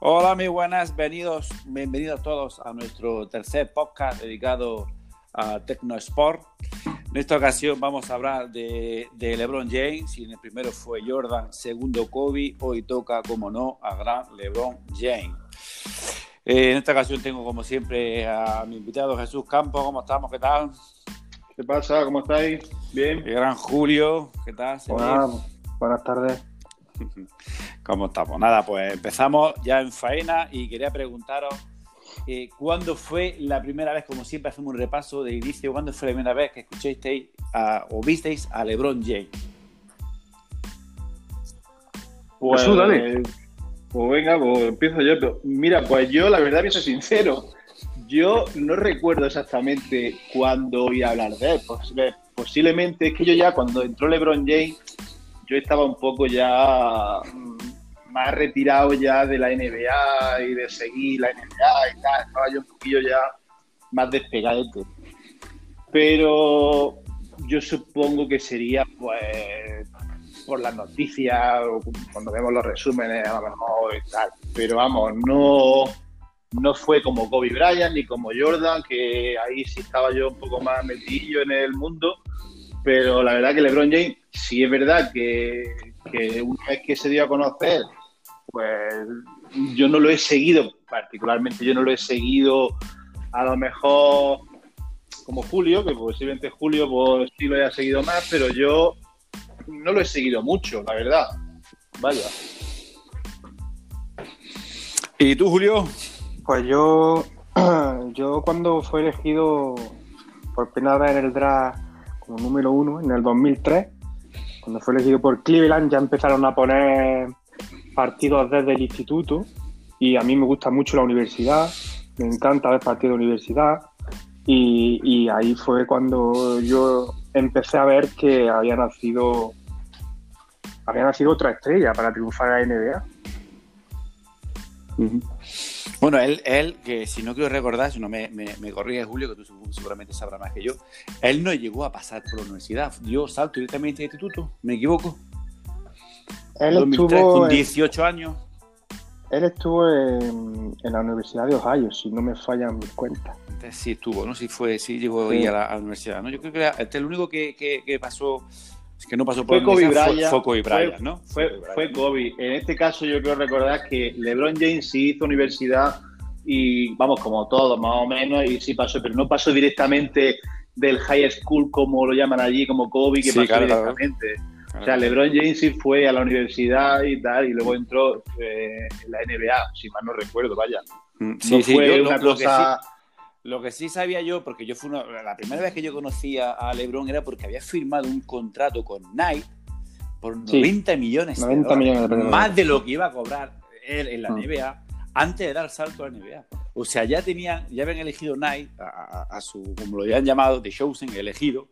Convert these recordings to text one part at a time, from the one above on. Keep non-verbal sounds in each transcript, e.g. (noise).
Hola, muy buenas, bienvenidos, bienvenidos todos a nuestro tercer podcast dedicado a Tecnosport. En esta ocasión vamos a hablar de, LeBron James. Y el primero fue Jordan, segundo Kobe. Hoy toca, como no, a gran LeBron James. Eh, en esta ocasión tengo, como siempre, a mi invitado Jesús Campos. ¿Cómo estamos? ¿Qué tal? ¿Qué pasa? ¿Cómo estáis? Bien. El gran Julio. ¿Qué tal? buenas tardes. (laughs) ¿Cómo estamos? Nada, pues empezamos ya en faena y quería preguntaros eh, cuándo fue la primera vez, como siempre hacemos un repaso de inicio, cuándo fue la primera vez que escuchasteis o visteis a LeBron James. Pues, dale. Pues venga, pues empiezo yo. Mira, pues yo la verdad que soy sincero. Yo no recuerdo exactamente cuándo oí hablar de él. posiblemente es que yo ya cuando entró LeBron James yo estaba un poco ya mm, más retirado ya de la NBA y de seguir la NBA y tal, estaba yo un poquillo ya más despegado. Pero yo supongo que sería pues por las noticias o cuando vemos los resúmenes a lo mejor y tal. Pero vamos, no, no fue como Kobe Bryant ni como Jordan, que ahí sí estaba yo un poco más metido en el mundo pero la verdad que LeBron James, sí es verdad que, una vez que se dio a conocer, pues yo no lo he seguido, particularmente yo no lo he seguido a lo mejor como Julio, que posiblemente Julio pues sí lo haya seguido más, pero yo no lo he seguido mucho, la verdad. Vaya. ¿Y tú, Julio? Pues yo, (clears throat) yo cuando fue elegido por primera vez en el draft como número uno en el 2003, cuando fue elegido por Cleveland, ya empezaron a poner partidos desde el instituto y a mí me gusta mucho la universidad, me encanta ver partidos de universidad y, ahí fue cuando yo empecé a ver que había nacido había nacido otra estrella para triunfar en la NBA. Bueno, él, él, que si no quiero recordar, si no me, me, me Julio, que tú seguramente sabrás más que yo, él no llegó a pasar por la universidad, dio salto directamente al instituto, ¿me equivoco? Él estuvo con 18 años. Él estuvo en, la Universidad de Ohio, si no me fallan mis cuentas. Sí estuvo, ¿no? Sí fue, sí llegó ahí a la, universidad, ¿no? Yo creo que este es el único que, que, que pasó que no pasó por fue Kobe Bryant, fue, Kobe Bryant, ¿no? Fue, fue, Kobe. En este caso yo quiero recordar que LeBron James sí hizo universidad y vamos, como todos más o menos, y sí pasó, pero no pasó directamente del high school como lo llaman allí, como Kobe, que pasó directamente. O sea, LeBron James sí fue a la universidad y tal, y luego entró eh, en la NBA, si mal no recuerdo, vaya. Mm, sí, sí, fue una cosa... Lo que sí sabía yo, porque yo fui la primera vez que yo conocía a LeBron era porque había firmado un contrato con Nike por 90 millones, 90 millones de más de lo que iba a cobrar él en la mm. NBA antes de dar salto a la NBA. O sea, ya tenían, ya habían elegido Nike a, su, como lo habían llamado, de Chosen, elegido,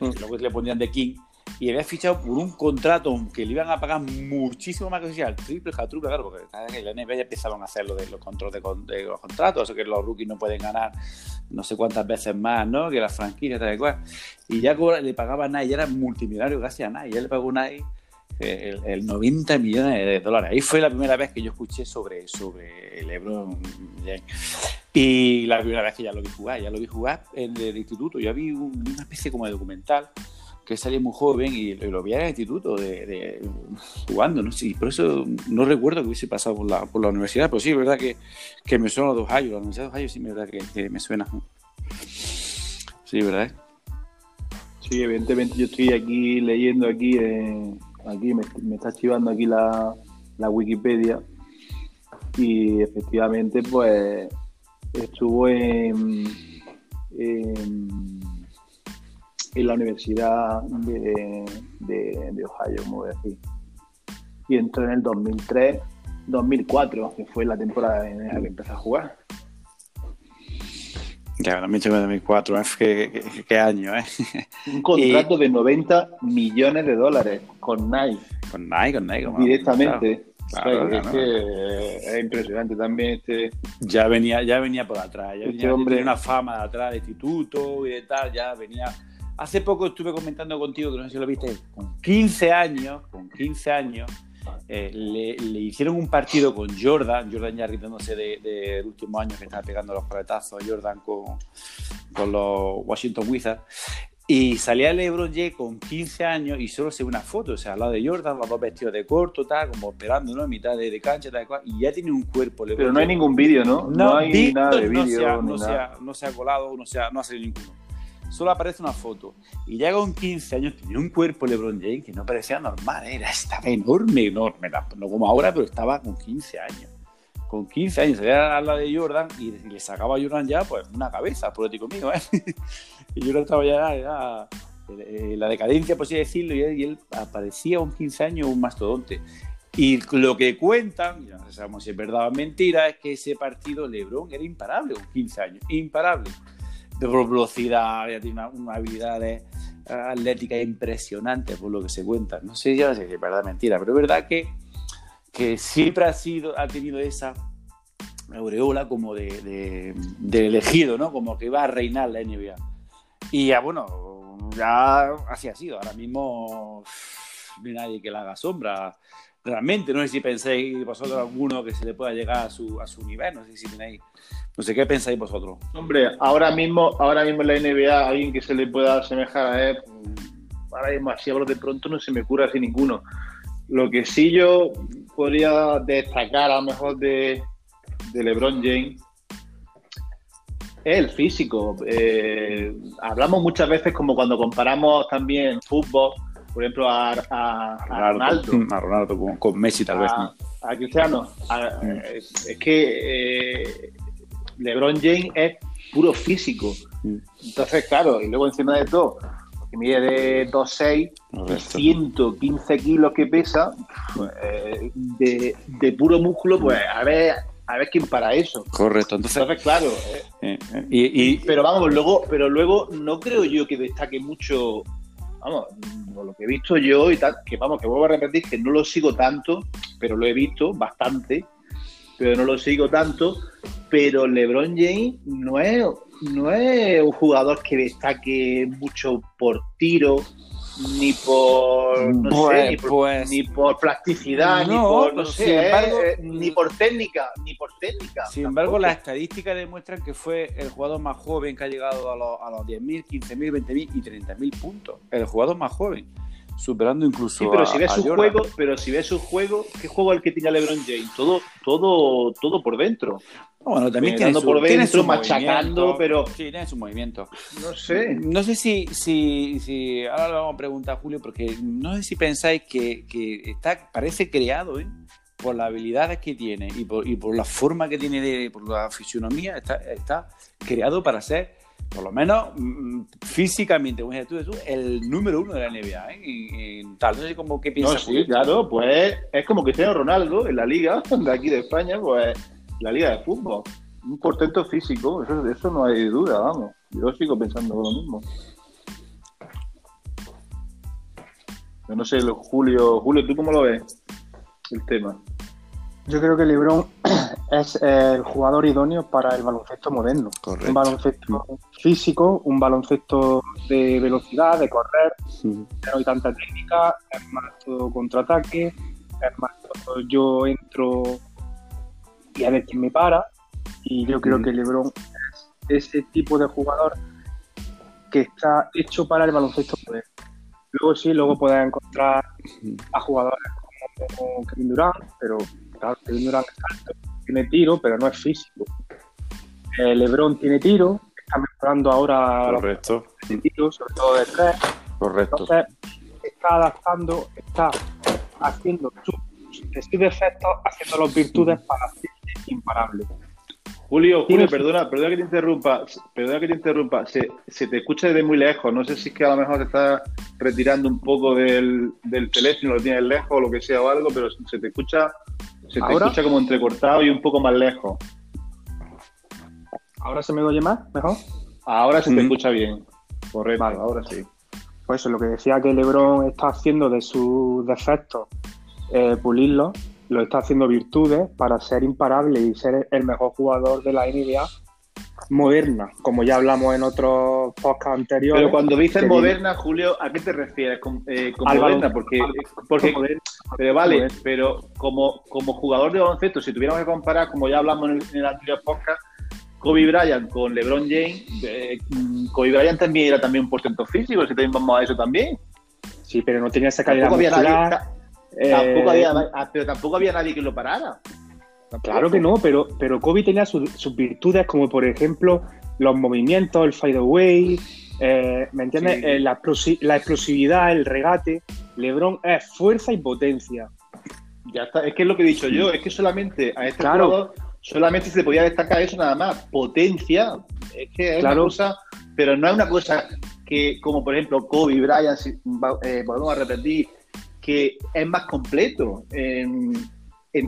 mm. luego le ponían de King, y había fichado por un contrato que le iban a pagar muchísimo más que sea el triple, el triple, claro, porque en la NBA ya empezaron a hacer lo de los controles de, los contratos, o sea que los rookies no pueden ganar no sé cuántas veces más, ¿no? Que las franquicias, tal y cual. Y ya le pagaba a Nike, era multimillonario gracias a Nike, ya le pagó Nike el, el, 90 millones de dólares. Ahí fue la primera vez que yo escuché sobre, sobre LeBron Y la primera vez que ya lo vi jugar, ya lo vi jugar en el instituto. Yo vi una especie como de documental que salía muy joven y lo vi en el instituto de, jugando, ¿no? Sí, por eso no recuerdo que hubiese pasado por la, por la universidad, pero sí, es verdad que, que me suena los Ohio, la Universidad de Ohio sí, es verdad que, me suena. Sí, ¿verdad? Sí, evidentemente yo estoy aquí leyendo aquí, eh, aquí me, está chivando aquí la, la Wikipedia y efectivamente pues estuvo en la Universidad de, de, Ohio, como decir. Y entró en el 2003, 2004, que fue la temporada en la que empezó a jugar. Ya, 2003-2004, ¿eh? ¿Qué, año, ¿eh? (laughs) Un contrato de 90 millones de dólares con Nike. Con Nike, con Nike. Directamente. es, que es impresionante también este. Ya venía, ya venía por atrás, ya este venía, tenía una fama de atrás de instituto y de tal, ya venía Hace poco estuve comentando contigo, que no sé si lo viste, con 15 años, con 15 años, eh, le, hicieron un partido con Jordan, Jordan ya riéndose del de, último año que estaba pegando los coletazos a Jordan con, con los Washington Wizards. Y salía LeBron James con 15 años y solo se ve una foto, o sea, al lado de Jordan, los dos vestidos de corto, tal, como esperando, ¿no? En mitad de, cancha, tal, cual, y ya tiene un cuerpo. LeBron Pero no hay ningún vídeo, ¿no? No, hay nada de vídeo. No, ha, no, se ha, colado, no se ha, no ha salido ninguno solo aparece una foto. Y ya con 15 años tenía un cuerpo LeBron James que no parecía normal, era, estaba enorme, enorme, no como ahora, pero estaba con 15 años. Con 15 años, salía a la de Jordan y, le sacaba a Jordan ya, pues, una cabeza, político mío, ¿eh? (laughs) y Jordan estaba ya, eh, la decadencia, por así decirlo, y él, aparecía con 15 años un mastodonte. Y lo que cuentan, no sabemos si es verdad o mentira, es que ese partido LeBron era imparable con 15 años, imparable de velocidad, ya tiene una, habilidad atlética impresionante por lo que se cuenta. No sé, ya no sé si es verdad mentira, pero es verdad que, que siempre ha, sido, ha tenido esa aureola como de, elegido, ¿no? Como que va a reinar la NBA. Y ya, bueno, ya así ha sido. Ahora mismo no hay nadie que le haga sombra. Realmente, no sé si pensáis vosotros alguno que se le pueda llegar a su, a su nivel, no sé si tenéis no sé qué pensáis vosotros. Hombre, ahora mismo, ahora mismo en la NBA, alguien que se le pueda asemejar a él, ahora mismo así hablo de pronto, no se me cura así ninguno. Lo que sí yo podría destacar a lo mejor de, LeBron James es el físico. Eh, hablamos muchas veces como cuando comparamos también fútbol, por ejemplo, a, a, Ronaldo. A Ronaldo (laughs) con, Messi tal vez. A Cristiano. Mm. es que eh, LeBron James es puro físico. Mm. Entonces, claro, y luego encima de todo, que mide de 2,6 115 kilos que pesa, pues, eh, de, puro músculo, pues a ver, a ver quién para eso. Correcto, entonces, claro. Eh, eh, y, pero vamos, luego, pero luego no creo yo que destaque mucho, vamos, lo que he visto yo y tal, que vamos, que vuelvo a repetir que no lo sigo tanto, pero lo he visto bastante, pero no lo sigo tanto pero LeBron James no es, no es un jugador que destaque mucho por tiro, ni por no sé, pues, ni, por, pues, ni por, plasticidad, ni por no sé, eh, ni por técnica, ni por técnica. Sin embargo, las estadísticas demuestran que fue el jugador más joven que ha llegado a los, a los 10.000, 15.000, 20.000 y 30.000 puntos. El jugador más joven superando incluso sí, pero si ves su juego, pero si ves su juego, ¿qué juego es el que tiene LeBron James? Todo, todo, todo por dentro. Bueno, también tiene su, por dentro, machacando, pero sí, tiene su movimiento. No sé. No sé si, si, si ahora lo vamos a preguntar a Julio, porque no sé si pensáis que, que está, parece creado, ¿eh? por las habilidades que tiene y por, y por la forma que tiene, de, por la fisionomía, está, está creado para ser por lo menos mm, físicamente, como tú, tú, el número uno de la NBA, ¿eh? tal, no sé cómo qué piensas. sí, claro, pues es como Cristiano Ronaldo en la liga (laughs) de aquí de España, pues la liga de fútbol. Un portento físico, eso, eso no hay duda, vamos. Yo sigo pensando lo mismo. Yo no sé, Julio, Julio, ¿tú cómo lo ves el tema? Yo creo que LeBron (clears throat) es el jugador idóneo para el baloncesto moderno. Un baloncesto físico, un baloncesto de velocidad, de correr, no hay tanta técnica, es más todo contraataque, es más todo yo entro y a ver quién me para. Y yo creo que LeBron es ese tipo de jugador que está hecho para el baloncesto moderno. Luego sí, luego puedes encontrar a jugadores como Kevin Durant, pero Claro, tiene tiro, pero no es físico. Eh, Lebron tiene tiro, está mejorando ahora Correcto. de tiro, sobre todo de tres. Correcto. Entonces, está adaptando, está haciendo sus defectos, haciendo las virtudes para hacerse imparable. Julio, Julio, perdona, perdona que te interrumpa, perdona que te interrumpa, se, se, te escucha desde muy lejos, no sé si es que a lo mejor te estás retirando un poco del, del teléfono, lo tienes lejos o lo que sea o algo, pero se te escucha se te escucha como entrecortado y un poco más lejos. ¿Ahora se me oye más? ¿Mejor? Ahora se te escucha bien. Correcto, ahora sí. Pues eso, lo que decía que Lebron está haciendo de sus defectos eh, pulirlos, lo está haciendo virtudes para ser imparable y ser el mejor jugador de la NBA moderna, como ya hablamos en otros podcasts anteriores. Pero cuando dices moderna, Julio, ¿a qué te refieres con, eh, moderna? Porque, porque pero vale, pero como, como jugador de baloncesto, si tuviéramos que comparar, como ya hablamos en el, anterior podcast, Kobe Bryant con LeBron James, eh, Kobe Bryant también era también un porcentaje físico, si también vamos a eso también. Sí, pero no tenía esa calidad tampoco había, eh, ah, pero tampoco había nadie que lo parara. Claro que no, pero, pero Kobe tenía sus virtudes, como por ejemplo los movimientos, el fade away, eh, ¿me entiendes? Eh, la, explosividad, el regate. LeBron es fuerza y potencia. Ya está, es que es lo que he dicho yo, es que solamente a este jugador solamente se podía destacar eso nada más, potencia, es que es una cosa, pero no es una cosa que, como por ejemplo Kobe, Bryant, eh, volvemos a repetir, que es más completo en,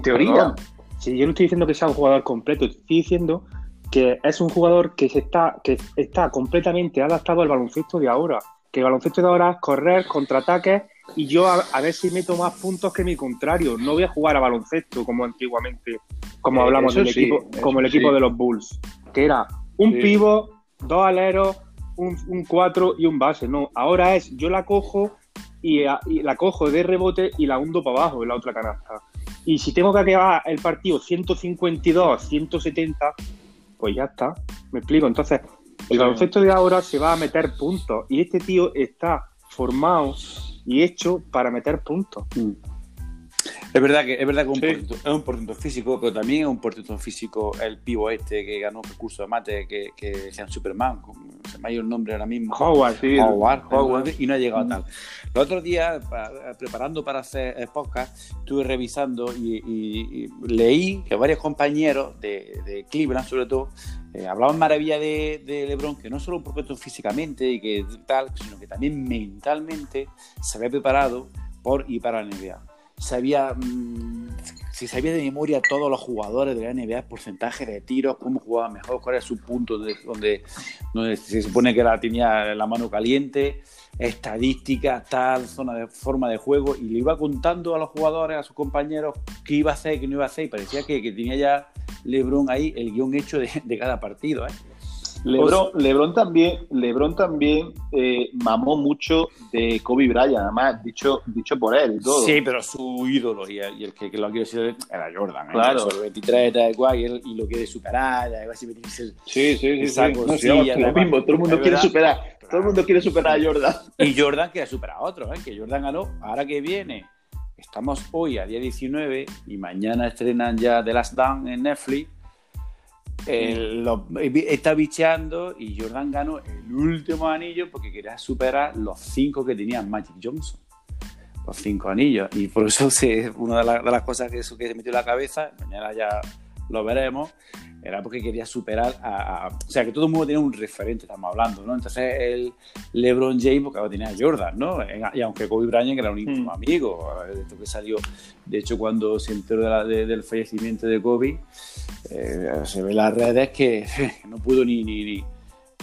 teoría. Si yo no estoy diciendo que sea un jugador completo, estoy diciendo que es un jugador que se está, que está completamente adaptado al baloncesto de ahora. Que el baloncesto de ahora es correr, contraataques y yo a, ver si meto más puntos que mi contrario. No voy a jugar a baloncesto como antiguamente, como eh, hablamos del equipo, como el equipo de los Bulls, que era un pivo, dos aleros, un 4 y un base. No, ahora es yo la cojo y, la cojo de rebote y la hundo para abajo en la otra canasta. Y si tengo que acabar el partido 152, 170, pues ya está. Me explico. Entonces, el baloncesto de ahora se va a meter puntos y este tío está formado y hecho para meter puntos. Mm. Es verdad que es verdad que es un portento físico, pero también es un portento físico el pivo este que ganó el curso de mate que, que sea Superman, se me ha ido el nombre ahora mismo. Howard, sí. Howard, Howard, y no ha llegado a tal. El otro día, preparando para hacer podcast, estuve revisando y, leí que varios compañeros de, de Cleveland, sobre todo, eh, hablaban maravilla de, de, LeBron, que no solo por físicamente y que tal, sino que también mentalmente se había preparado por y para la NBA sabía, mm, si sabía de memoria todos los jugadores de la NBA, porcentaje de tiros, cómo jugaba mejor, cuál era su punto de, donde, se supone que la, tenía la mano caliente, estadísticas, tal, zona de forma de juego, y le iba contando a los jugadores, a sus compañeros, qué iba a hacer, qué no iba a hacer, y parecía que, tenía ya LeBron ahí el guion hecho de cada partido. ¿eh? Lebron, Lebron también, Lebron también eh, mamó mucho de Kobe Bryant, además, dicho, dicho por él y todo. Sí, pero su ídolo y el, que, lo quiere decir era Jordan. ¿eh? Claro. El 23 tal cual, y, él, y lo quiere superar, algo así Sí, sí, sí. sí, lo mismo, todo el mundo quiere superar. Todo el mundo quiere superar a Jordan. Y Jordan quiere superar a otros, ¿eh? que Jordan ganó. Ahora que viene, estamos hoy a día 19 y mañana estrenan ya The Last Dance en Netflix está bicheando y Jordan ganó el último anillo porque quería superar los cinco que tenía Magic Johnson. Los cinco anillos. Y por eso (laughs) es una de, las cosas que, eso que se metió en la cabeza, mañana ya lo veremos, era porque quería superar a, O sea, que todo el mundo tiene un referente, estamos hablando, ¿no? Entonces el LeBron James, porque ahora tenía a Jordan, ¿no? Y aunque Kobe Bryant era un íntimo hmm. amigo, esto que salió, de hecho, cuando se enteró del fallecimiento de Kobe, eh, se ve en las redes que (laughs) no pudo ni, ni,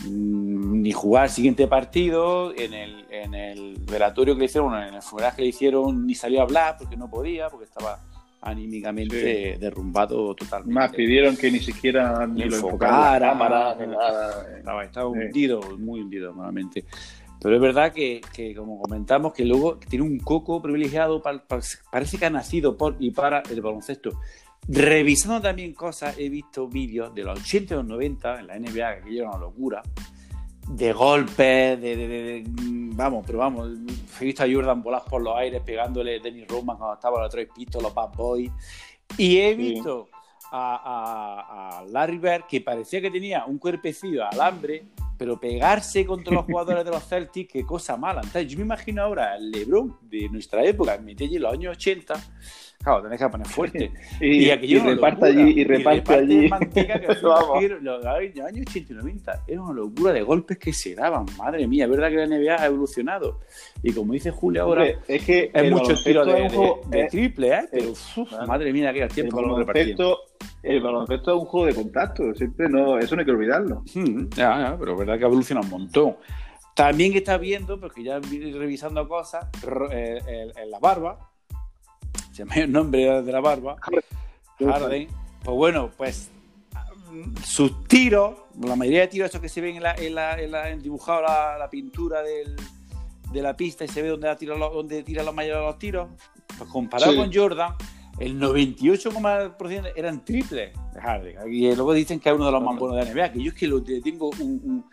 ni, jugar el siguiente partido, en el, en el velatorio que le hicieron, en el funeral que le hicieron, ni salió a hablar porque no podía, porque estaba anímicamente derrumbado totalmente. Más pidieron que ni siquiera ni, lo enfocara, cámara, nada. Estaba, hundido, muy hundido normalmente. Pero es verdad que, que, como comentamos, que luego tiene un coco privilegiado, parece que ha nacido por y para el baloncesto. Revisando también cosas, he visto vídeos de los 80 y los 90 en la NBA, que era una locura, de golpes, de, Vamos, pero vamos, he visto a Jordan volar por los aires pegándole a Dennis Roman cuando estaba los tres pistos, los Bad Boys. Y he visto a, Larry Bird que parecía que tenía un cuerpecillo de alambre, pero pegarse contra los (laughs) jugadores de los Celtics, qué cosa mala. Entonces, yo me imagino ahora al LeBron de nuestra época, en los años 80 Claro, tenés que poner fuerte. (laughs) y, y, reparta allí, y reparte allí. Manteca que (laughs) los años 80 y 90 era una locura de golpes que se daban. Madre mía, es verdad que la NBA ha evolucionado. Y como dice Julio ahora, es que es mucho tiro de, de, triple, ¿eh? Pero, madre mía, que tiempo el baloncesto, el baloncesto es un juego de contacto. Siempre no, eso no hay que olvidarlo. Hmm, ya, ya, pero es verdad que ha evolucionado un montón. También está viendo, porque ya revisando cosas, en la barba, se llama el nombre de la barba, Harden. Pues bueno, pues sus tiros, la mayoría de tiros, estos que se ven en, la, en, la, en, la, dibujado la, pintura del, de la pista y se ve dónde tira, dónde tira la mayoría de los tiros, pues comparado con Jordan, el 98,% eran triples de Harden. Y luego dicen que es uno de los más buenos de la NBA, que yo es que lo tengo un, un,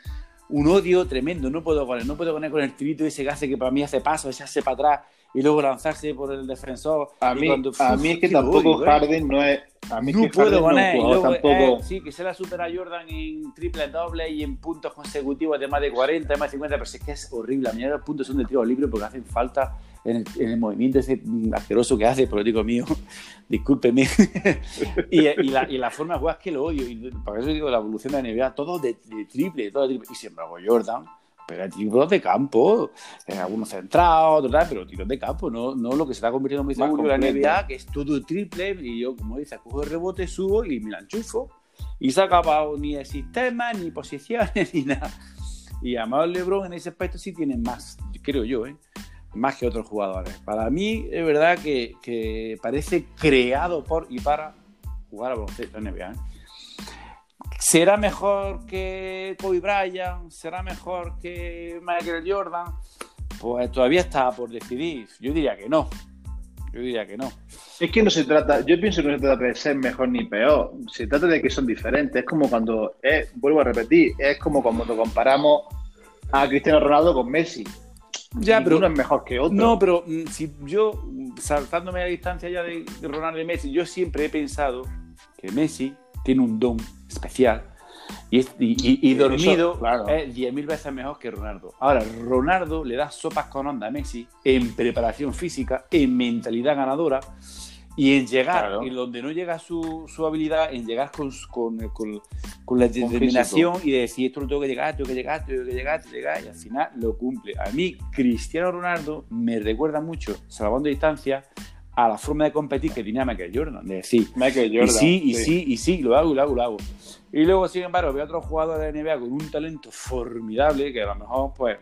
odio tremendo, no puedo con él, no puedo con él con el tirito ese que hace que para mí hace paso, ese hace para atrás y luego lanzarse por el defensor. A mí, a mí es que tampoco ¿eh? Harden no es. A mí no puedo con él. tampoco... sí, que se la supera Jordan en triple doble y en puntos consecutivos de más de 40, más de 50, pero es que es horrible. A mí los puntos son de tiro libre porque hacen falta en el, movimiento ese asqueroso que hace, político mío, (laughs) discúlpeme. (laughs) y, y, la, y, la, forma de jugar es que lo odio. Y por eso digo, la evolución de la NBA, todo de, triple, todo de triple. Y sin embargo, Jordan pero tiros de campo, eh, algunos centrados, pero tiros de campo, no, no lo que se está convirtiendo muy seguro en la NBA, que es todo triple, y yo, como dice, cojo el rebote, subo y me la enchufo. Y se ha acabado ni el sistema, ni posiciones, (laughs) ni nada. Y además LeBron en ese aspecto sí tiene más, creo yo, ¿eh? Más que otros jugadores. Para mí es verdad que, que parece creado por y para jugar a baloncesto NBA. ¿eh? ¿Será mejor que Kobe Bryant? ¿Será mejor que Michael Jordan? Pues todavía está por decidir. Yo diría que no. Yo diría que no. Es que no se trata, yo pienso que no se trata de ser mejor ni peor, se trata de que son diferentes. Es como cuando, vuelvo a repetir, es como cuando comparamos a Cristiano Ronaldo con Messi. Ya, pero uno es mejor que otro. No, pero mm, si yo, saltándome a la distancia ya de Ronaldo y Messi, yo siempre he pensado que Messi tiene un don especial y, dormido es 10.000 veces mejor que Ronaldo. Ahora, Ronaldo le da sopas con onda a Messi en preparación física, en mentalidad ganadora y en llegar, y donde no llega su, habilidad, en llegar con, con, la determinación y decir esto lo tengo que llegar, tengo que llegar, tengo que llegar, tengo que llegar, y al final lo cumple. A mí, Cristiano Ronaldo me recuerda mucho, salvando distancia, a la forma de competir que tenía Michael Jordan, de decir, Michael Jordan, y sí, y sí, y sí, lo hago, lo hago, lo hago. Y luego, sin embargo, veo otros jugadores de NBA con un talento formidable que a lo mejor, pues,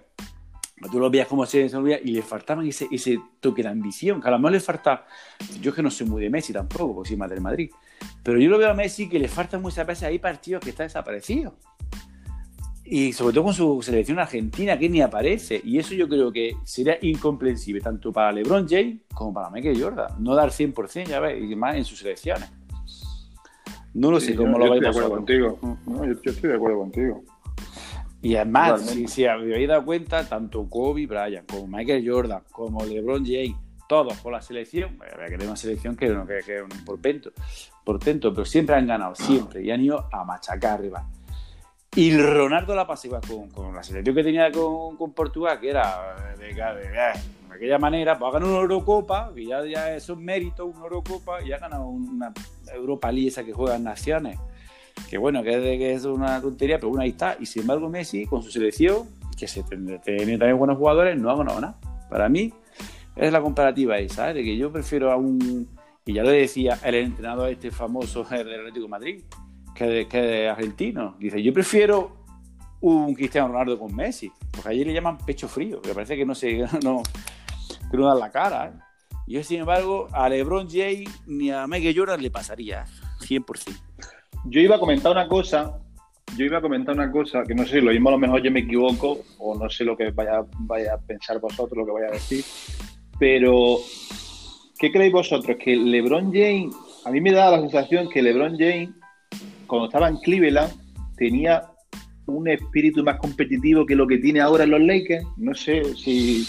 tú lo veías como se desenvolvía y le faltaba ese, ese toque de ambición, que a lo mejor le falta, yo que no soy muy de Messi tampoco, porque soy más del Madrid, pero yo lo veo a Messi que le falta muchas veces, hay partidos que está desaparecido y sobre todo con su selección argentina que ni aparece. Y eso yo creo que sería incomprensible tanto para LeBron James como para Michael Jordan. No dar 100%, ya ves, y más en sus selecciones. No lo sé cómo lo vais a hacer. contigo. No, yo, estoy de acuerdo contigo. Y además, si, si habéis dado cuenta, tanto Kobe Bryant como Michael Jordan, como LeBron James, todos con la selección, que tener una selección que, que, que es un portento, portento, pero siempre han ganado, siempre, y han ido a machacar arriba. Y Ronaldo la pasiva con, con la selección que tenía con, con Portugal, que era de, de, de, aquella manera, pues ha ganado una Eurocopa, que ya, ya es un mérito, una Eurocopa, y ha ganado una Europa League esa que juega en naciones. Que bueno, que es, que es una tontería, pero bueno, ahí está. Y sin embargo, Messi, con su selección, que se tiene también buenos jugadores, no ha ganado nada. Para mí, es la comparativa esa, ¿eh? de que yo prefiero a un. Y ya lo decía el entrenador este famoso (laughs) del Atlético Madrid, que de, argentino. Dice, yo prefiero un Cristiano Ronaldo con Messi, porque allí le llaman pecho frío, que parece que no se (laughs) no, que no dan la cara. ¿eh? Yo, sin embargo, a LeBron James ni a Michael Jordan le pasaría 100%. Yo iba a comentar una cosa, yo iba a comentar una cosa, que no sé, lo mismo a lo mejor yo me equivoco, o no sé lo que vaya, vaya a pensar vosotros, lo que vaya a decir, pero ¿qué creéis vosotros? Que LeBron James, a mí me da la sensación que LeBron James cuando estaba en Cleveland, tenía un espíritu más competitivo que lo que tiene ahora en los Lakers. No sé si.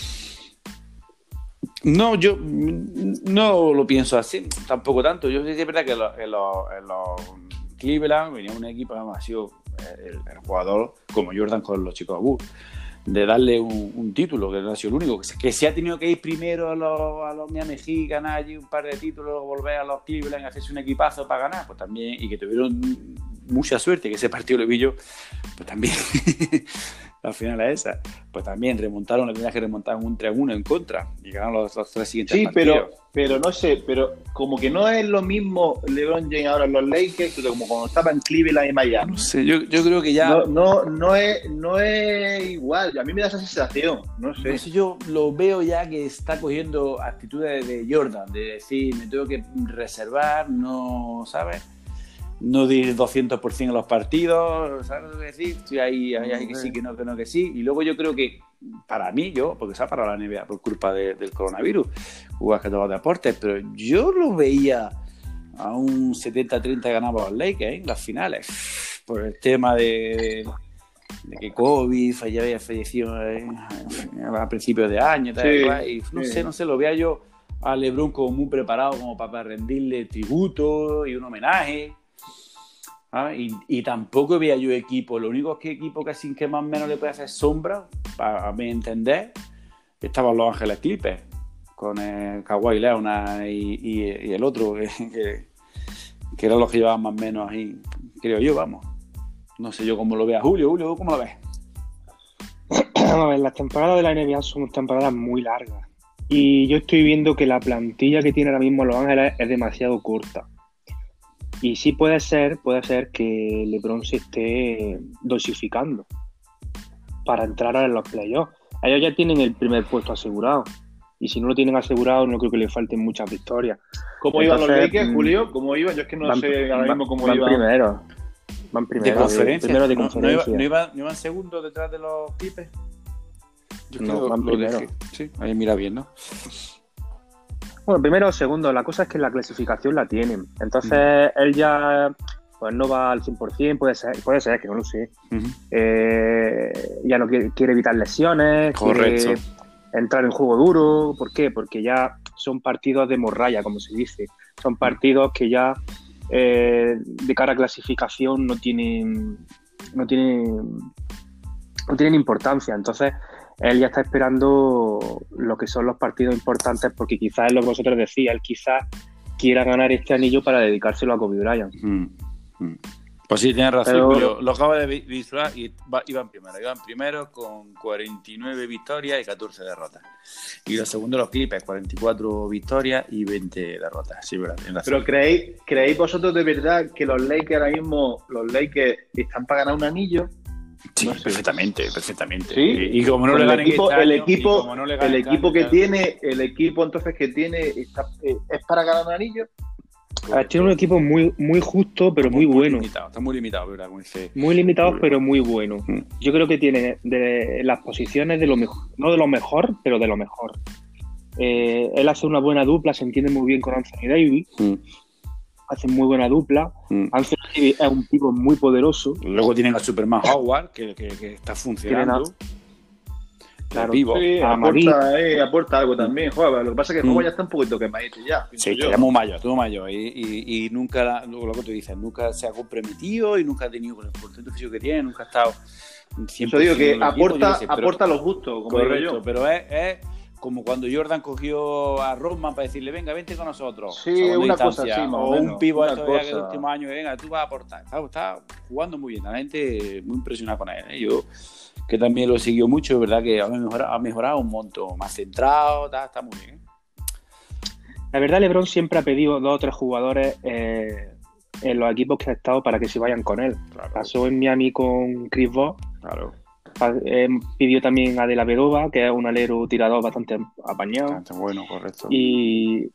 No, yo no lo pienso así, tampoco tanto. Yo que es verdad que en los, Cleveland venía un equipo, ha sido el, jugador como Jordan con los chicos Bulls de darle un, título, que no ha sido el único, que se, ha tenido que ir primero a los, a los Miami Heat, ganar allí un par de títulos, volver a los Cleveland, hacerse un equipazo para ganar, pues también, y que tuvieron mucha suerte, que ese partido lo vi pues también (laughs) al final es esa. Pues también remontaron, la primera que remontaron un 3-1 en contra y ganaron los, tres siguientes sí, pero, pero no sé, pero como que no es lo mismo LeBron James ahora en los Lakers que como cuando estaba en Cleveland y Miami. No sé, yo, yo creo que ya... No, no, no, es, no es igual, a mí me da esa sensación, no sé. yo lo veo ya que está cogiendo actitudes de Jordan, de decir, me tengo que reservar, no, ¿sabes? No di 200% en los partidos, ¿sabes lo que decir? Estoy ahí, ahí, que sí, que no, que no, que sí. Y luego yo creo que para mí, yo, porque se ha parado la NBA por culpa del coronavirus, jugas que todos los deportes, pero yo lo veía a un 70-30 ganaba los Lakers ¿eh? en las finales, por el tema de, de que Kobe había fallecido ¿eh? a principios de año, y no sé, no sé, lo veía yo a LeBron como muy preparado como para rendirle tributo y un homenaje. ¿Ah? Y, tampoco veía yo equipo. Lo único que equipo que sin que más o menos le puede hacer sombra, para mi entender, estaban los Ángeles Clippers, con el Kawhi Leonard y, el otro, (laughs) que, que, eran los que llevaban más o menos ahí, creo yo, vamos. No sé yo cómo lo vea Julio. Julio, ¿cómo lo ves? (clears throat) a ver, las temporadas de la NBA son temporadas muy largas. Y yo estoy viendo que la plantilla que tiene ahora mismo Los Ángeles es demasiado corta. Y sí puede ser, puede ser que LeBron se esté dosificando para entrar en los playoffs. Ellos ya tienen el primer puesto asegurado. Y si no lo tienen asegurado, no creo que le falten muchas victorias. ¿Cómo iban los Lakers, mm, Julio? ¿Cómo iban? Yo es que no sé ahora mismo cómo van iban. Primero. Van primero. De conferencia. Primero de conferencia. ¿No, iban, ¿No, iban, segundo detrás de los Clippers? no, van primero. Sí, ahí mira bien, ¿no? Bueno, primero o segundo, la cosa es que la clasificación la tienen. Entonces, él ya pues no va al 100%, puede ser, puede ser que no lo sé. Eh, ya no quiere, evitar lesiones, quiere entrar en juego duro. ¿Por qué? Porque ya son partidos de morralla, como se dice. Son partidos que ya eh, de cara a clasificación no tienen, no tienen, no tienen importancia. Entonces, él ya está esperando lo que son los partidos importantes, porque quizás es lo que vosotros decíais, él quizás quiera ganar este anillo para dedicárselo a Kobe Bryant. Mm, mm. Pues sí, tienes razón, lo acabo de visualizar y iban primero. Iban primero con 49 victorias y 14 derrotas. Y los segundos los Clippers, 44 victorias y 20 derrotas. Sí, verdad. Pero ¿creéis, ¿creéis vosotros de verdad que los Lakers ahora mismo, los Lakers están para ganar un anillo? Sí, perfectamente, perfectamente. Y, como no le el equipo, este el equipo, el equipo que tiene, el equipo entonces que tiene está, eh, es para ganar un anillo. tiene un equipo muy, muy justo, pero muy, bueno. Limitado, está muy limitado, ¿verdad? Muy limitado, pero muy bueno. Mm. Yo creo que tiene de las posiciones de lo mejor, no de lo mejor, pero de lo mejor. Eh, él hace una buena dupla, se entiende muy bien con Anthony Davis. Mm hacen muy buena dupla. Mm. Anthony es un tipo muy poderoso. Luego tienen a Superman Howard, que, que, está funcionando. Claro, vivo. aporta, eh, aporta, algo también, Joder, Lo que pasa es que Howard mm. ya está un poquito quemadito ya. Sí, que es muy mayor, muy mayor. Y, y, nunca, lo que tú dices, nunca se ha comprometido y nunca ha tenido con el porcentaje físico que tiene, nunca ha estado. Yo digo que aporta, aporta los gustos, como digo yo. Pero es, es como cuando Jordan cogió a Rodman para decirle, venga, vente con nosotros. Sí, una cosa así, O un pivo esto que el último año, venga, tú vas a aportar. Está, jugando muy bien, la gente muy impresionada con él. ¿eh? Yo, que también lo siguió mucho, es verdad que ha mejorado, ha mejorado un montón, más centrado, está, muy bien. La verdad, LeBron siempre ha pedido dos o tres jugadores eh, en los equipos que ha estado para que se vayan con él. Pasó en Miami con Chris Voss. Claro eh, pidió también a De La Vedova, que es un alero tirador bastante apañado. bueno, correcto. Y,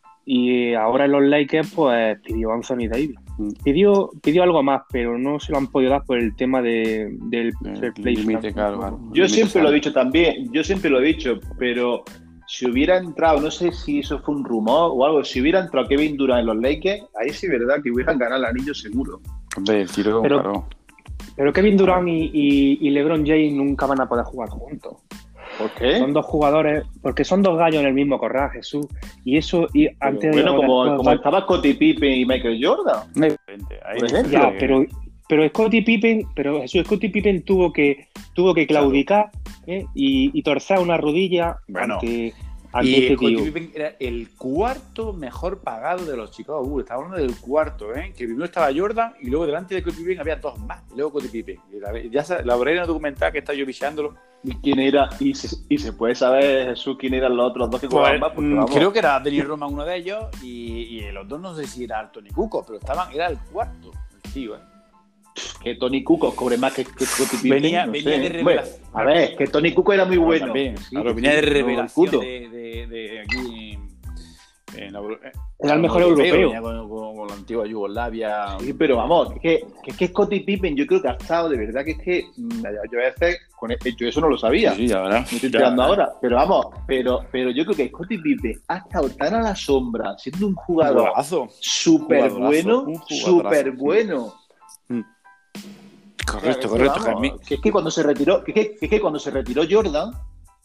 ahora en los Lakers, pues pidió a Anthony Davis. Mm. Pidió, pidió algo más, pero no se lo han podido dar por el tema de, del límite, claro, Yo siempre lo he dicho también, yo siempre lo he dicho, pero si hubiera entrado, no sé si eso fue un rumor o algo, si hubiera entrado Kevin Durant en los Lakers, ahí sí es verdad que hubieran ganado el anillo seguro. Hombre, el tiro pero, pero Kevin Durant y, LeBron James nunca van a poder jugar juntos. ¿Por qué? Son dos jugadores, porque son dos gallos en el mismo corral, Jesús. Y eso, y antes Bueno, como, como estaba Scottie Pippen y Michael Jordan. ya, pero, pero Scottie Pippen, pero Jesús, Scottie Pippen tuvo que, tuvo que claudicar ¿eh? y, y, torcer una rodilla bueno, y el era el cuarto mejor pagado de los Chicago Bulls. Estaba hablando del cuarto, ¿eh? Que primero estaba Jordan y luego delante de Cody Pippen había dos más. Y luego Cody Pippen. Ya la en el documental que está yo visándolo. ¿Quién era? Y se, y se, puede saber, Jesús, quién eran los otros dos que pues, más. Mm, creo que era Denis Roman uno de ellos y, y los dos no sé si era Tony Cuco, pero estaban, era el cuarto, el tío, ¿eh? que Tony Cuco cobre más que, que Venía, venía de revelación. a ver, que Tony Cuco era muy bueno. venía de revelación de, de, de, aquí. En, en, era el mejor europeo. Con, con, antigua Yugoslavia. Sí, pero vamos, que, que, que Scottie Pippen yo creo que ha estado, de verdad que es que mm, yo a veces, con yo eso no lo sabía. Sí, ya. Me estoy enterando ahora. Pero vamos, pero, pero yo creo que Scottie Pippen ha estado tan a la sombra, siendo un jugador súper bueno, súper bueno. Correcto, correcto. que es que cuando se retiró, que, que, es que cuando se retiró Jordan,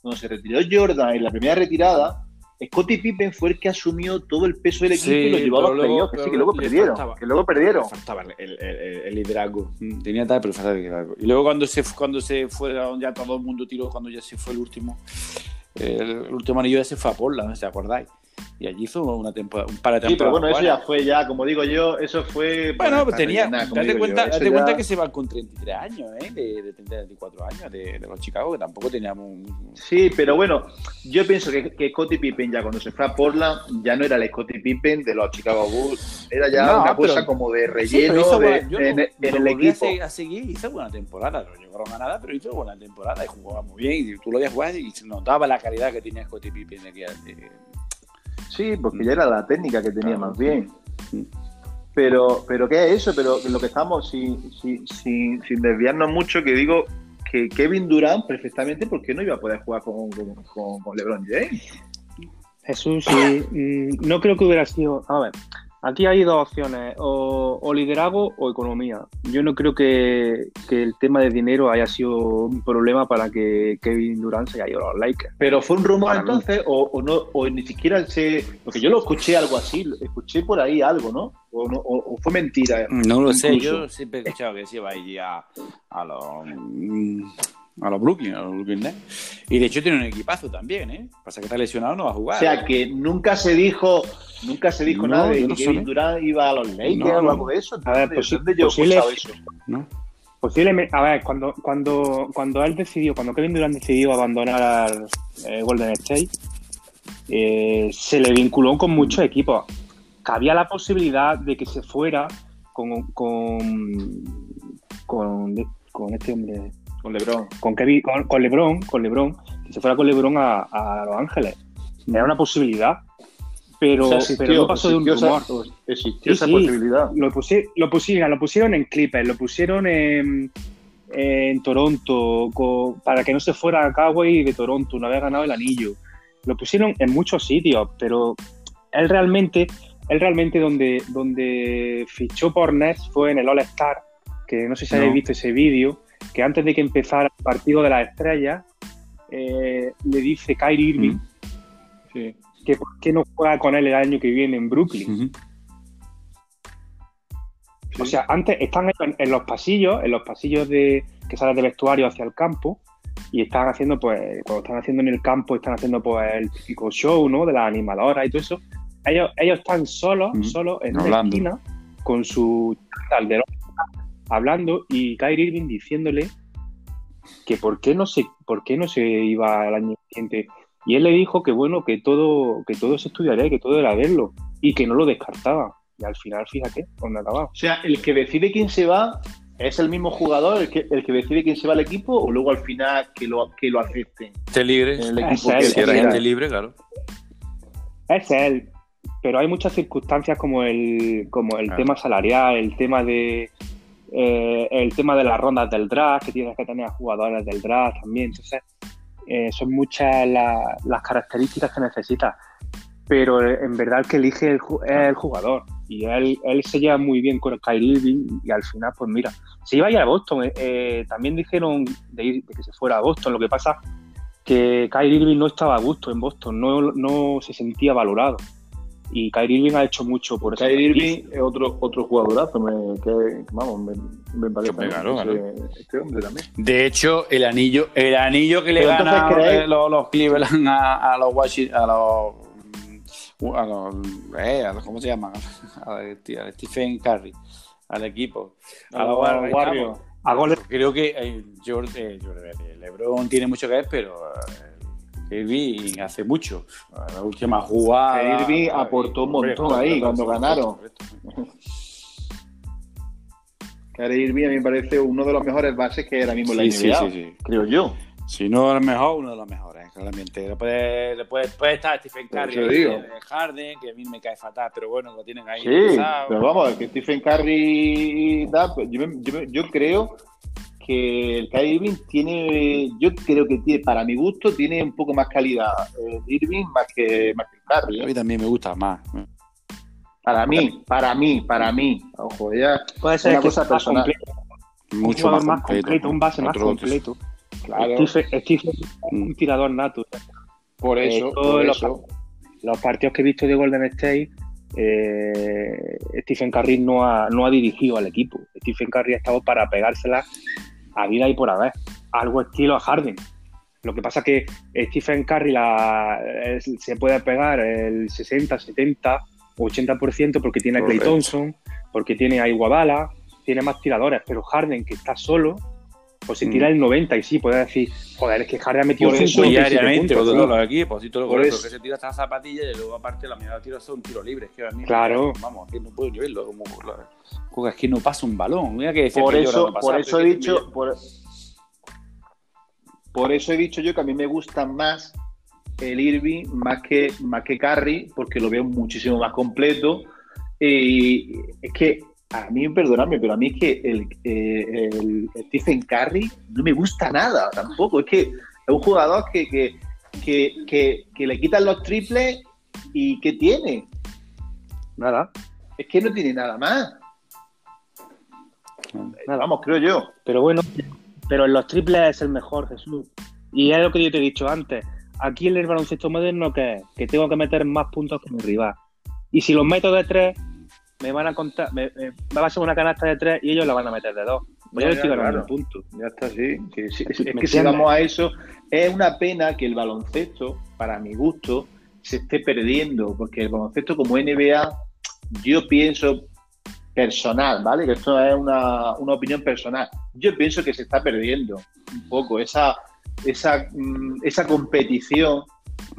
cuando se retiró Jordan en la primera retirada, Scottie Pippen fue el que asumió todo el peso del equipo y lo llevaba a playoffs, que, que luego perdieron. que luego perdieron. Faltaba el, el, liderazgo. Mm, tenía tal, pero faltaba el liderazgo. Y luego cuando se, cuando se fue, ya todo el mundo tiró, cuando ya se fue el último, el, último anillo ya se fue a Portland, ¿se acordáis? Y allí hizo una temporada, un par de temporadas. Sí, pero bueno, eso ya fue ya, como digo yo, eso fue. Bueno, pues tenía. date cuenta, date cuenta que se van con 33 años, ¿eh? De, de 34 años de, de, los Chicago, que tampoco teníamos. Sí, pero bueno, yo pienso que, que Scottie Pippen ya cuando se fue a Portland, ya no era el Scottie Pippen de los Chicago Bulls, era ya una cosa como de relleno sí, de, en, en el equipo. A seguir, hizo buena temporada, no llegó a nada, pero hizo buena temporada y jugaba muy bien. Y tú lo veías jugar y se notaba la calidad que tenía Scottie Pippen de aquí. Sí, porque ya era la técnica que tenía más bien. Pero, pero ¿qué es eso? Pero lo que estamos, sin, sin, sin, sin desviarnos mucho, que digo que Kevin Durant perfectamente, ¿por qué no iba a poder jugar con, con, con LeBron James? Jesús, sí. No creo que hubiera sido. A ver, Aquí hay dos opciones, o, liderazgo o economía. Yo no creo que, el tema de dinero haya sido un problema para que Kevin Durant se haya ido a los Lakers. Pero fue un rumor entonces, o, no, o ni siquiera se. Porque yo lo escuché algo así, escuché por ahí algo, ¿no? O, fue mentira. No lo sé, yo siempre he escuchado que se iba a ir a, a los a los Brooklyn, a los Brooklyn Nets. Y de hecho tiene un equipazo también, ¿eh? Pasa que está lesionado, no va a jugar. O sea, que nunca se dijo, nunca se dijo nada de que Kevin Durant iba a los Lakers o algo de eso. A ver, posible, yo posible, eso? ¿No? Posiblemente, a ver, cuando, cuando, cuando él decidió, cuando Kevin Durant decidió abandonar eh, Golden State, eh, se le vinculó con muchos equipos. Cabía la posibilidad de que se fuera con, con, con, con este hombre, con LeBron. Con, Kevin, con, LeBron, con LeBron, que se fuera con LeBron a, a Los Ángeles. Era una posibilidad, pero, pero no pasó de un rumor. existió esa posibilidad. Lo, lo, pusieron, lo pusieron en Clippers, lo pusieron en, en Toronto, para que no se fuera a Cowboy de Toronto, no había ganado el anillo. Lo pusieron en muchos sitios, pero él realmente, él realmente donde, donde fichó por Nets fue en el All Star, que no sé si habéis visto ese vídeo, que antes de que empezara el partido de las estrellas, eh, le dice Kyrie Irving que por qué no juega con él el año que viene en Brooklyn. O sea, antes están en, los pasillos, en los pasillos de que salen del vestuario hacia el campo, y están haciendo, pues, cuando están haciendo en el campo, están haciendo pues el típico show, ¿no? De las animadoras y todo eso. Ellos, ellos están solos, solos en la esquina, con su de hablando y Kyrie Irving diciéndole que por qué no se, por qué no se iba al año siguiente. Y él le dijo que bueno, que todo, que todo se estudiaría y que todo era verlo, y que no lo descartaba. Y al final, fíjate, dónde acabado. O sea, el que decide quién se va es el mismo jugador, el que, el que decide quién se va al equipo, o luego al final que lo, que lo acepten. Esté libre. El equipo es él, gente libre, claro. Es él. Pero hay muchas circunstancias como el, como el tema salarial, el tema de, eh, el tema de las rondas del draft, que tienes que tener a jugadores del draft también. Entonces, eh, son muchas las características que necesitas. Pero eh, en verdad que elige el jugador. Y él, él se lleva muy bien con Kyrie Irving y al final, pues mira, se iba a ir a Boston. también dijeron de, ir, de que se fuera a Boston. Lo que pasa que Kyrie Irving no estaba a gusto en Boston, no, no se sentía valorado y Kyrie Irving ha hecho mucho por eso. Kyrie Irving es otro, otro jugadorazo me, que, vamos, me, parece este hombre también. De hecho, el anillo, el anillo que le gana los, Cleveland a, los Washington, a los a los, eh, a los ¿cómo se llama? (laughs) A, Stephen Curry, al equipo, a, los Warriors. Creo que eh, Jordan, eh, LeBron tiene mucho que ver, pero eh, Irving hace mucho. La última jugada. Irving aportó un montón ahí cuando ganaron. Kyrie (laughs) Irving a mí me parece uno de los mejores bases que era mismo la NBA, creo yo. Si no el mejor, uno de los mejores, claramente. Puede, puede, puede estar Stephen Curry, de Harden, que a mí me cae fatal, pero bueno, lo tienen ahí. Sí, pero vamos, que Stephen Curry da, pues, yo, yo, yo creo que el Kyrie Irving tiene, yo creo que tiene, para mi gusto, tiene un poco más calidad el Irving más que, más que el Curry. ¿eh? A mí también me gusta más. Para mí, para mí, para mí. Ojo, ya puede ser una cosa personal. Mucho más, completo, un base más completo. Claro. Steve, es un tirador nato. Por eh, eso, los, partidos que he visto de Golden State, eh, Stephen Curry no ha, no ha dirigido al equipo. Stephen Curry ha estado para pegársela a vida y por haber. Algo estilo a Harden. Lo que pasa es que Stephen Curry la, se puede pegar el 60, 70, 80% porque tiene a Clay Thompson, porque tiene a Iguabala, tiene más tiradores, pero Harden, que está solo, pues se tira mm. el 90 y sí, puede decir, joder, es que Harden ha metido por eso, diariamente con todos los equipos, y todo por eso. que se tira hasta zapatilla y luego aparte la mitad de tiros son tiros libres, que a mí claro. vamos, que no puedo ni verlo, como, es que no pasa un balón, mira que por eso, por eso he dicho, por, por, eso he dicho yo que a mí me gusta más el Irving más que más que Curry, porque lo veo muchísimo más completo. Y es que a mí, perdonadme, pero a mí es que el, eh, el, Stephen Curry no me gusta nada tampoco. Es que es un jugador que, que, que, que, le quitan los triples y ¿qué tiene? Nada. Es que no tiene nada más. Nada. Vamos, creo yo. Pero bueno, pero en los triples es el mejor, Jesús. Y es lo que yo te he dicho antes. Aquí en el baloncesto moderno, que que tengo que meter más puntos que mi rival. Y si los meto de tres, me van a contar, me, va a ser una canasta de tres y ellos la van a meter de dos. Voy a ya, un punto. Ya está, sí. es que si vamos a eso, es una pena que el baloncesto, para mi gusto, se esté perdiendo, porque el baloncesto como NBA, yo pienso personal, ¿vale? Que esto es una, una opinión personal. Yo pienso que se está perdiendo un poco esa, esa, mm, esa competición